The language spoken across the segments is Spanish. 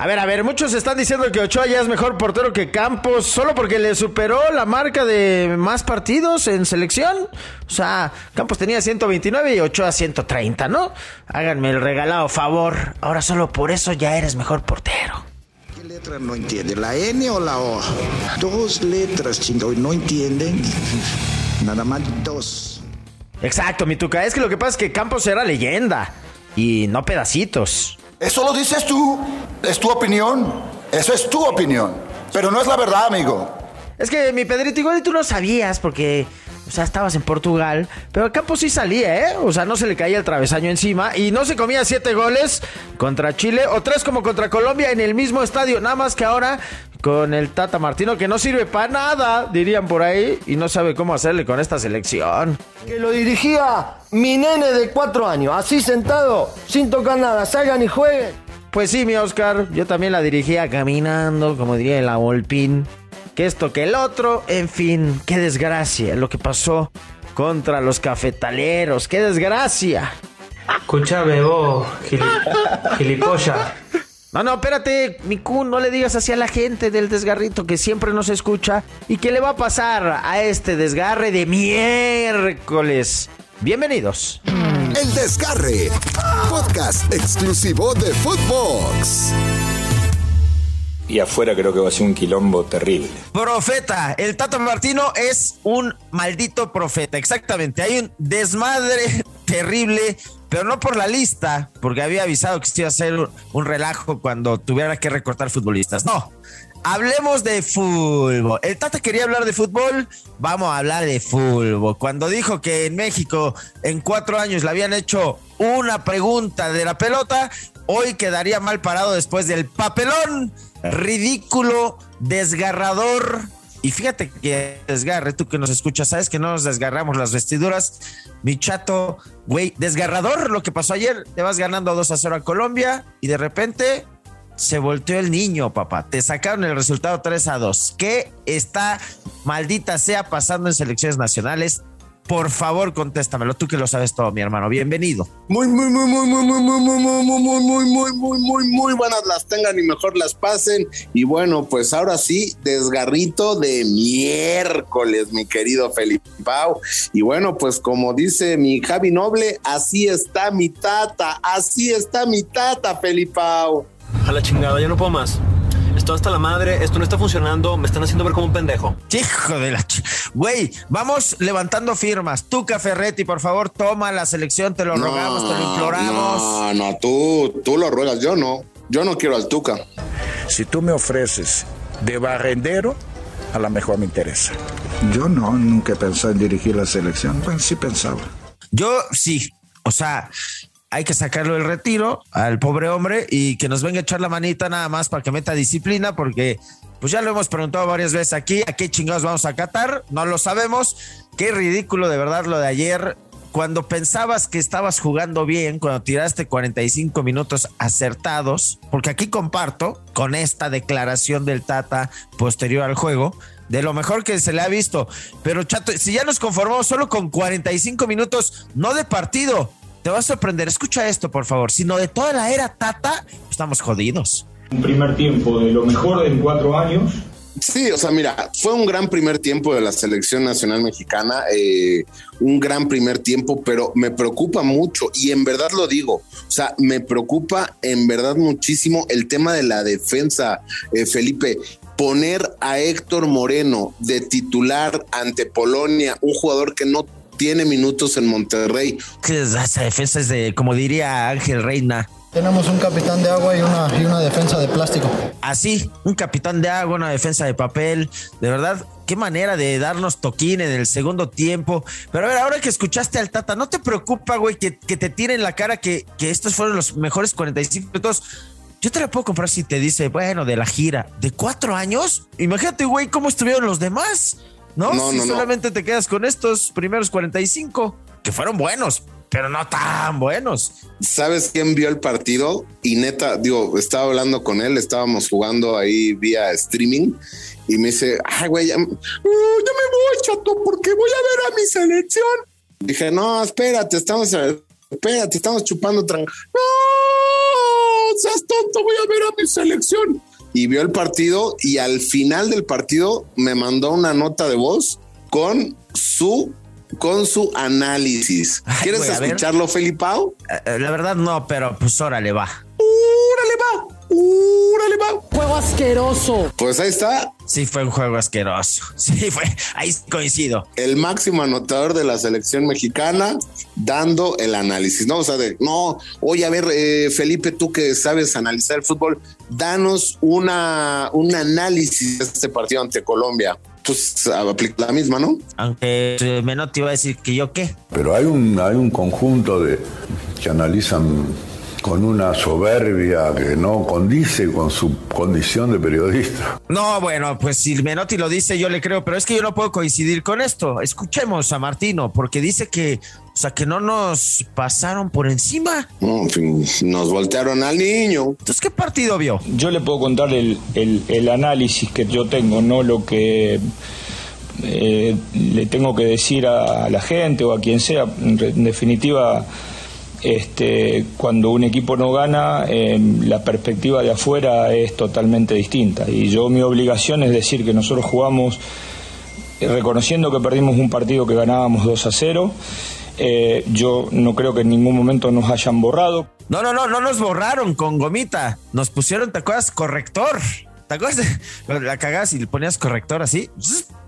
A ver, a ver, muchos están diciendo que Ochoa ya es mejor portero que Campos solo porque le superó la marca de más partidos en selección. O sea, Campos tenía 129 y Ochoa 130, ¿no? Háganme el regalado favor. Ahora solo por eso ya eres mejor portero. ¿Qué letra no entiende? ¿La N o la O? Dos letras, chingo, no entienden. Nada más dos. Exacto, mi tuca. Es que lo que pasa es que Campos era leyenda y no pedacitos. Eso lo dices tú. Es tu opinión. Eso es tu opinión. Pero no es la verdad, amigo. Es que mi Pedrito, igual tú no sabías porque, o sea, estabas en Portugal, pero Campos sí salía, ¿eh? O sea, no se le caía el travesaño encima y no se comía siete goles contra Chile o tres como contra Colombia en el mismo estadio. Nada más que ahora con el Tata Martino que no sirve para nada, dirían por ahí, y no sabe cómo hacerle con esta selección. Que lo dirigía mi nene de cuatro años, así sentado, sin tocar nada, salgan y jueguen. Pues sí, mi Oscar, yo también la dirigía caminando, como diría el Volpín. Que esto, que el otro, en fin, qué desgracia lo que pasó contra los cafetaleros, qué desgracia. Escúchame vos, gili- gilipollas. No, no, espérate, Miku, no le digas así a la gente del desgarrito que siempre nos escucha y qué le va a pasar a este desgarre de miércoles. Bienvenidos. El Desgarre, podcast exclusivo de Footbox. Y afuera creo que va a ser un quilombo terrible. Profeta, el Tato Martino es un maldito profeta, exactamente. Hay un desmadre terrible, pero no por la lista, porque había avisado que se iba a hacer un- un relajo cuando tuviera que recortar futbolistas. No, hablemos de fútbol. El Tata quería hablar de fútbol, vamos a hablar de fútbol. Cuando dijo que en México en cuatro años le habían hecho una pregunta de la pelota, hoy quedaría mal parado después del papelón ridículo, desgarrador. Y fíjate que desgarre, tú que nos escuchas, sabes que no nos desgarramos las vestiduras. Mi chato, güey, desgarrador lo que pasó ayer. Te vas ganando 2 a 0 a Colombia y de repente se volteó el niño, papá. Te sacaron el resultado 3 a 2. ¿Qué está, maldita sea, pasando en selecciones nacionales? Por favor, contéstamelo. Tú que lo sabes todo, mi hermano. Bienvenido. Muy, muy, muy, muy, muy, muy, muy, muy, muy, muy, muy, muy, muy, muy, muy, muy buenas las tengan y mejor las pasen. Y bueno, pues ahora sí, desgarrito de miércoles, mi querido Felipe Pau. Y bueno, pues como dice mi Javi Noble, así está mi tata, así está mi tata, Felipe Pau. A la chingada, ya no puedo más. Esto hasta la madre, esto no está funcionando, me están haciendo ver como un pendejo. Hijo de la... ch- Güey, vamos levantando firmas. Tú, Ferretti, por favor, toma la selección. Te lo rogamos, te lo imploramos. No, no, tú, tú lo ruegas, yo no. Yo no quiero al Tuca. Si tú me ofreces de barrendero, a lo mejor me interesa. Yo no, nunca he pensado en dirigir la selección. Pues sí pensaba. Yo sí. O sea, hay que sacarlo del retiro al pobre hombre y que nos venga a echar la manita nada más para que meta disciplina, porque pues ya lo hemos preguntado varias veces aquí, ¿a qué chingados vamos a catar? No lo sabemos. Qué ridículo de verdad lo de ayer. Cuando pensabas que estabas jugando bien, cuando tiraste 45 minutos acertados, porque aquí comparto con esta declaración del Tata posterior al juego, de lo mejor que se le ha visto. Pero Chato, si ya nos conformamos solo con 45 minutos, no de partido, te va a sorprender. Escucha esto, por favor. Sino de toda la era Tata, estamos jodidos. Un primer tiempo de lo mejor en cuatro años. Sí, o sea, mira, fue un gran primer tiempo de la selección nacional mexicana, eh, un gran primer tiempo, pero me preocupa mucho y en verdad lo digo, o sea, me preocupa en verdad muchísimo el tema de la defensa, eh, Felipe. Poner a Héctor Moreno de titular ante Polonia, un jugador que no tiene minutos en Monterrey. Que esa defensa es de, como diría Ángel Reina, Tenemos un capitán de agua y una, y una defensa de plástico. así, un capitán de agua, una defensa de papel. De verdad, qué manera de darnos toquín en el segundo tiempo. Pero a ver, ahora que escuchaste al Tata, ¿no te preocupa, güey, que, que te tiren la cara que, que estos fueron los mejores 45 minutos? Yo te la puedo comprar si te dice, bueno, de la gira, de cuatro años. Imagínate, güey, cómo estuvieron los demás, ¿no? No, si no, no. solamente te quedas con estos primeros 45, que fueron buenos, pero no tan buenos. ¿Sabes quién vio el partido? Y neta, digo, estaba hablando con él, estábamos jugando ahí vía streaming y me dice, ay, güey, ya, uh, ya me voy, chato, porque voy a ver a mi selección. Dije, no, espérate, estamos, espérate, estamos chupando tran. No, seas tonto, voy a ver a mi selección. Y vio el partido y al final del partido me mandó una nota de voz con su con su análisis. ¿Quieres ver. escucharlo, Felipao? Eh, eh, La verdad no, pero pues órale va. ¡Órale, va! ¡Órale, va! Juego asqueroso. Pues ahí está Sí, fue un juego asqueroso. Sí, fue. Ahí coincido. el máximo anotador de la selección mexicana dando el análisis, ¿no? O sea, de, no, oye, a ver, eh, Felipe, tú que sabes analizar el fútbol, danos una, un análisis de este partido ante Colombia. Pues aplica la misma, ¿no? Aunque eh, Menotti iba a decir que yo qué. Pero hay un, hay un conjunto de que analizan con una soberbia que no condice con su condición de periodista. No, bueno, pues si Menotti lo dice, yo le creo, pero es que yo no puedo coincidir con esto. Escuchemos a Martino, porque dice que, o sea, que no nos pasaron por encima. No, en fin, nos voltearon al niño. Entonces, ¿qué partido vio? Yo le puedo contar el, el- el análisis que yo tengo, no lo que eh, le tengo que decir a la gente o a quien sea. En definitiva, este, cuando un equipo no gana, eh, la perspectiva de afuera es totalmente distinta. Y yo mi obligación es decir que nosotros jugamos eh, reconociendo que perdimos un partido que ganábamos 2 a 0. Eh, yo no creo que en ningún momento nos hayan borrado. No, no, no, no nos borraron con gomita. Nos pusieron, ¿te acuerdas? Corrector. ¿Te acuerdas? La cagabas y le ponías corrector así.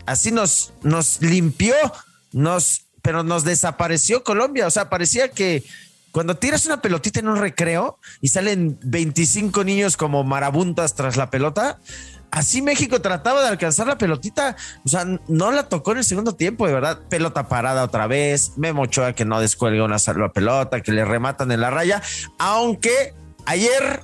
Así nos, nos limpió, nos, pero nos desapareció Colombia. O sea, parecía que cuando tiras una pelotita en un recreo y salen 25 niños como marabuntas tras la pelota, así México trataba de alcanzar la pelotita. O sea, no la tocó en el segundo tiempo, de verdad. Pelota parada otra vez. Memo Ochoa que no descuelga una salva pelota, que le rematan en la raya. Aunque ayer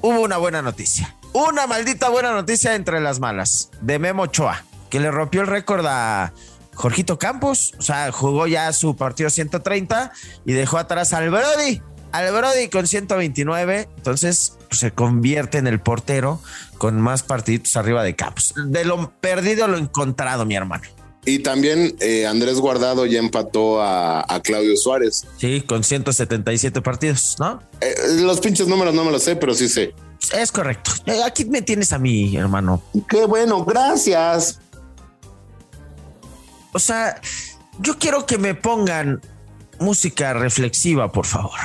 hubo una buena noticia. Una maldita buena noticia entre las malas de Memo Ochoa, que le rompió el récord a Jorgito Campos. O sea, jugó ya su partido 130 y dejó atrás al Brody. Al Brody con 129. Entonces pues, se convierte en el portero con más partiditos arriba de Campos. De lo perdido, lo encontrado, mi hermano. Y también eh, Andrés Guardado ya empató a, a Claudio Suárez. Sí, con 177 partidos, ¿no? Eh, los pinches números no me los sé, pero sí sé. Es correcto. Eh, Aquí me tienes a mí, hermano. Qué bueno, gracias. O sea, yo quiero que me pongan música reflexiva, por favor.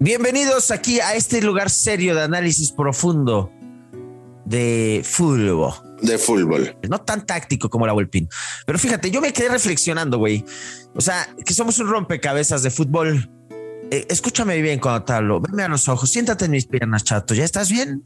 Bienvenidos aquí a este lugar serio de análisis profundo de fútbol. De fútbol. No tan táctico como la Volpín. Pero fíjate, yo me quedé reflexionando, güey. O sea, que somos un rompecabezas de fútbol. Eh, escúchame bien cuando te hablo. Veme a los ojos. Siéntate en mis piernas, chato. ¿Ya estás bien?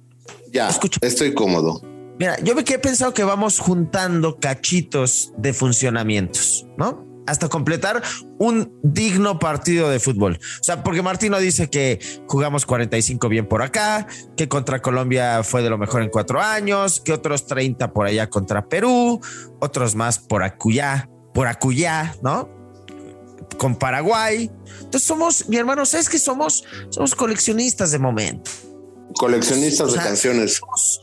Ya, estoy cómodo. Mira, yo me quedé pensado que vamos juntando cachitos de funcionamientos, ¿no? Hasta completar un digno partido de fútbol. O sea, porque Martino dice que jugamos 45 bien por acá, que contra Colombia fue de lo mejor en cuatro años, que otros 30 por allá contra Perú, otros más por acullá, por acullá, ¿no? Con Paraguay. Entonces somos, mi hermano, ¿sabes qué somos? Somos coleccionistas de momento. Coleccionistas O sea, de canciones. somos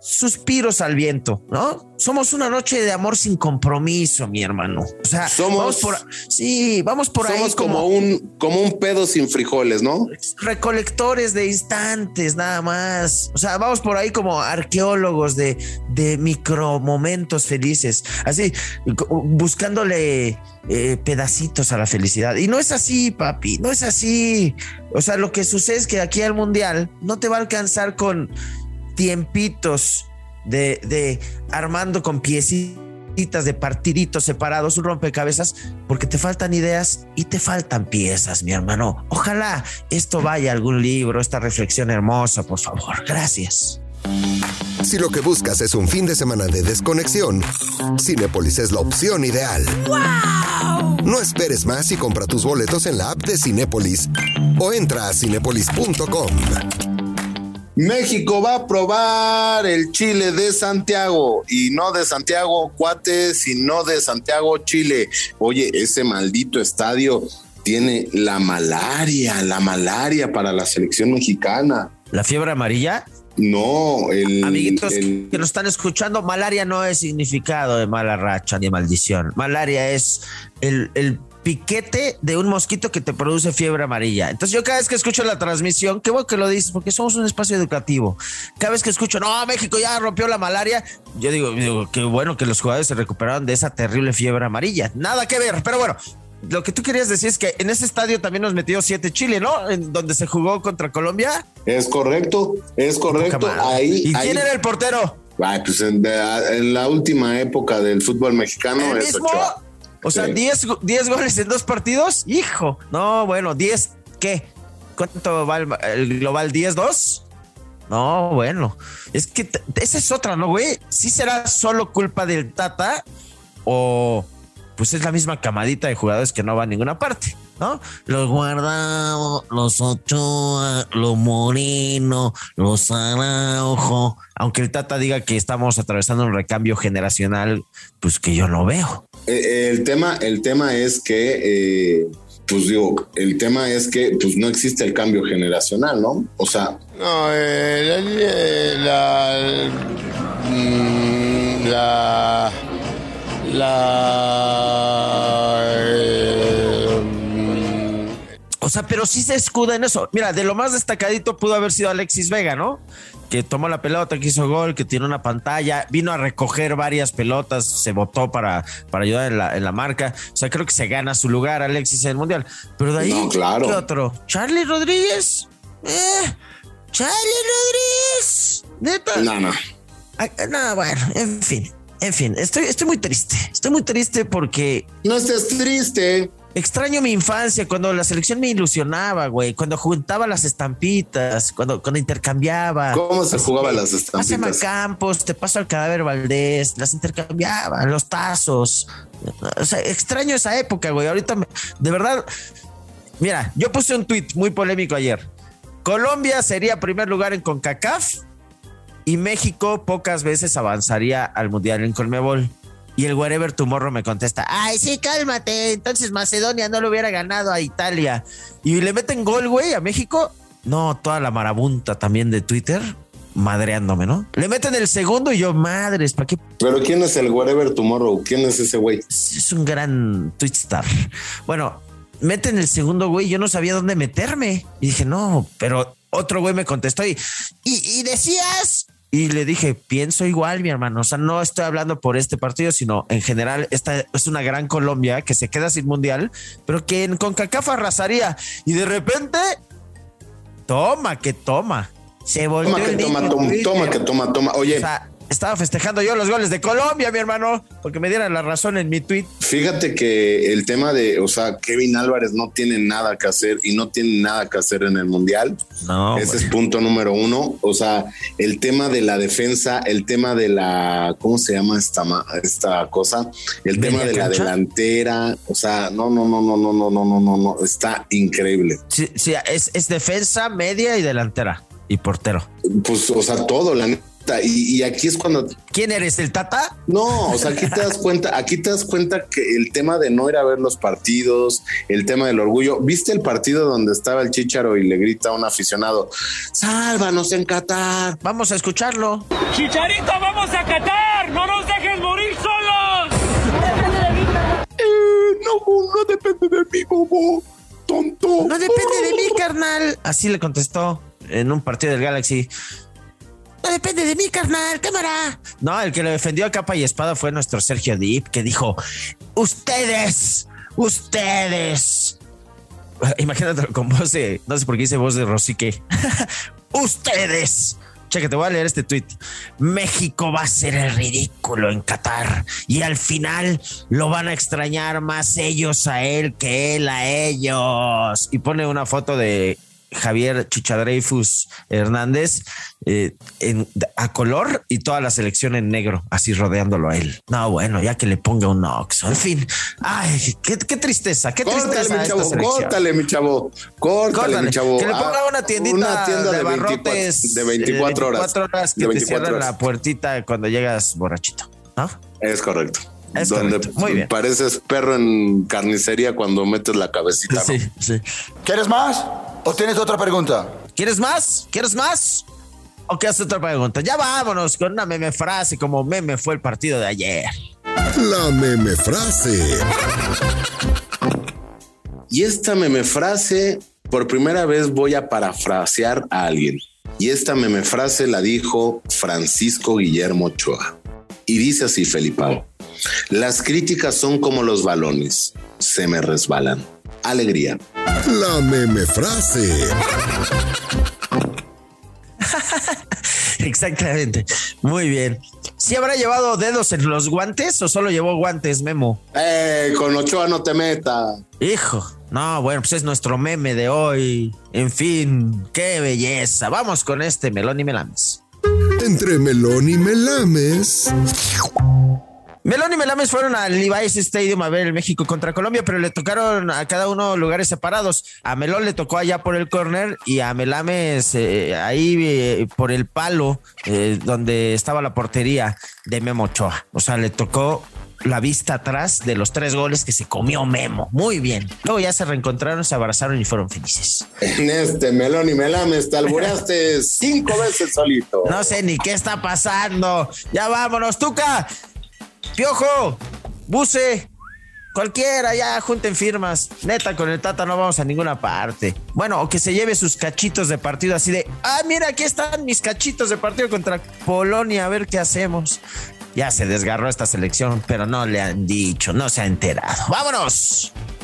suspiros al viento, ¿no? Somos una noche de amor sin compromiso, mi hermano. O sea, Somos- vamos por, sí, vamos por ahí Somos como un, como un pedo sin frijoles, ¿no? recolectores de instantes, nada más. O sea, vamos por ahí como arqueólogos de, de micromomentos felices, así, buscándole eh, pedacitos a la felicidad. Y no es así, papi, no es así. O sea, lo que sucede es que aquí al mundial no te va a alcanzar con tiempitos de, de armando con piecitas de partiditos separados, un rompecabezas, porque te faltan ideas y te faltan piezas, mi hermano. Ojalá esto vaya a algún libro, esta reflexión hermosa, por favor. Gracias. Si lo que buscas es un fin de semana de desconexión, Cinépolis es la opción ideal. No esperes más y compra tus boletos en la app de Cinépolis o entra a cinépolis.com. México va a probar el chile de Santiago y no de Santiago Cuate, sino de Santiago Chile. Oye, ese maldito estadio tiene la malaria, la malaria para la selección mexicana. ¿La fiebre amarilla? No, el, Amiguitos el- que nos están escuchando, malaria no es significado de mala racha ni maldición. Malaria es el, el piquete de un mosquito que te produce fiebre amarilla. Entonces yo cada vez que escucho la transmisión, qué bueno que lo dices, porque somos un espacio educativo. Cada vez que escucho, no, México ya rompió la malaria, yo digo, digo qué bueno que los jugadores se recuperaron de esa terrible fiebre amarilla. Nada que ver, pero bueno, lo que tú querías decir es que en ese estadio también nos metió siete Chile, ¿no? En donde se jugó contra Colombia. Es correcto, es correcto. Ahí, ¿Y quién era el portero? Ay, pues en, en, la última época del fútbol mexicano ¿El mismo? O sea, 10 goles en dos partidos. Hijo, no, bueno, 10, ¿qué? ¿Cuánto va el, el global? ¿10-2? No, bueno, es que esa es otra, ¿no, güey? ¿Sí será solo culpa del Tata o pues es la misma camadita de jugadores que no van a ninguna parte, ¿no? Los guardados, los Ochoa, los Moreno, los Araujo, aunque el Tata diga que estamos atravesando un recambio generacional, pues que yo no veo. Eh, el tema, el tema es que, eh, pues digo, el tema es que pues no existe el cambio generacional, ¿no? O sea. No, eh, la, la, la, o sea, pero sí se escuda en eso. Mira, de lo más destacadito pudo haber sido Alexis Vega, ¿no? Que tomó la pelota, que hizo gol, que tiene una pantalla, vino a recoger varias pelotas, se votó para, para ayudar en la, en la marca. O sea, creo que se gana su lugar Alexis en el Mundial. Pero de ahí, no, claro. ¿qué otro? ¿Charlie Rodríguez? ¿Eh? ¿Charlie Rodríguez? ¿Neta? No, no. Ay, no, bueno, en fin. En fin, estoy, estoy muy triste. Estoy muy triste porque. No estés triste. Extraño mi infancia cuando la selección me ilusionaba, güey. Cuando juntaba las estampitas, cuando, cuando intercambiaba. ¿Cómo se jugaba las estampitas? Pásame Campos, te paso al cadáver Valdés, las intercambiaba, los tazos. O sea, extraño esa época, güey. Ahorita, de verdad, mira, yo puse un tweet muy polémico ayer. Colombia sería primer lugar en CONCACAF y México pocas veces avanzaría al Mundial en Colmebol. Y el Wherever Tomorrow me contesta, ay, sí, cálmate, entonces Macedonia no lo hubiera ganado a Italia. Y le meten gol, güey, a México. No, toda la marabunta también de Twitter madreándome, ¿no? Le meten el segundo y yo, madres, ¿para qué? Pero ¿quién es el Wherever Tomorrow? ¿Quién es ese güey? Es un gran twitstar. Bueno, meten el segundo güey, yo no sabía dónde meterme. Y dije, no, pero otro güey me contestó y, y, y decías y le dije, pienso igual, mi hermano. O sea, no estoy hablando por este partido, sino en general, esta es una gran Colombia que se queda sin mundial, pero que en CONCACAF arrasaría. Y de repente, toma, que toma. Se volvió. Toma, que toma, toma, toma, que toma, toma. Oye. O sea, estaba festejando yo los goles de Colombia, mi hermano, porque me dieran la razón en mi tweet. Fíjate que el tema de, o sea, Kevin Álvarez no tiene nada que hacer y no tiene nada que hacer en el Mundial. No. Ese es punto número uno. O sea, el tema de la defensa, el tema de la, ¿cómo se llama esta, esta cosa? El tema de la delantera. O sea, no, no, no, no, no, no, no, no, no, no. Está increíble. Sí, sí, es, es defensa, media y delantera y portero. Pues, o sea, todo, la y, y, aquí es cuando. ¿Quién eres? ¿El Tata? No, o sea, aquí te das cuenta, aquí te das cuenta que el tema de no ir a ver los partidos, el tema del orgullo. ¿Viste el partido donde estaba el Chicharo y le grita a un aficionado: Sálvanos en Qatar? Vamos a escucharlo. Chicharito, vamos a Qatar, no nos dejes morir solos. Eh, no, no depende de mí, bobo. Tonto. No depende de mí, carnal. Así le contestó en un partido del Galaxy. No depende de mí, carnal, cámara. No, el que lo defendió a capa y espada fue nuestro Sergio Deep, que dijo: Ustedes, ustedes. Imagínatelo con voz de. No sé por qué dice voz de Rosique. ustedes. Cheque, te voy a leer este tweet. México va a ser el ridículo en Qatar y al final lo van a extrañar más ellos a él que él a ellos. Y pone una foto de Javier Chichadreifus Hernández eh, en, a color y toda la selección en negro, así rodeándolo a él. No, bueno, ya que le ponga un oxo. En fin, ay, qué, qué tristeza, qué córtale, tristeza. Mi chavo, córtale, mi chavo, córtale, córtale, mi chavo. Que le ponga una tiendita una tienda de, de barrotes 24, de 24 horas. 24 horas que de 24 te cierran horas. la puertita cuando llegas borrachito, ¿no? Es correcto. Es donde correcto. Muy bien. pareces perro en carnicería cuando metes la cabecita. ¿no? Sí, sí. ¿Quieres más? ¿O tienes otra pregunta? ¿Quieres más? ¿Quieres más? ¿O qué hace otra pregunta? Ya vámonos con una meme frase como meme fue el partido de ayer. La meme frase. Y esta meme frase, por primera vez voy a parafrasear a alguien. Y esta meme frase la dijo Francisco Guillermo Ochoa. Y dice así, Felipao. Las críticas son como los balones, se me resbalan. Alegría. La meme frase. Exactamente. Muy bien. ¿Sí habrá llevado dedos en los guantes o solo llevó guantes, Memo? Eh, con Ochoa no te metas. Hijo, no, bueno, pues es nuestro meme de hoy. En fin, qué belleza. Vamos con este melón y melames. Entre melón y melames. Melón y Melames fueron al Levi's Stadium a ver el México contra Colombia, pero le tocaron a cada uno lugares separados. A Melón le tocó allá por el corner y a Melames eh, ahí eh, por el palo eh, donde estaba la portería de Memo Ochoa. O sea, le tocó la vista atrás de los tres goles que se comió Memo. Muy bien. Luego ya se reencontraron, se abrazaron y fueron felices. En este melón y melames te albureaste cinco veces solito. No sé ni qué está pasando. Ya vámonos, Tuca. Piojo, Buce, cualquiera, ya junten firmas. Neta, con el Tata no vamos a ninguna parte. Bueno, o que se lleve sus cachitos de partido así de, ah, mira, aquí están mis cachitos de partido contra Polonia, a ver qué hacemos. Ya se desgarró esta selección, pero no le han dicho, no se ha enterado. ¡Vámonos!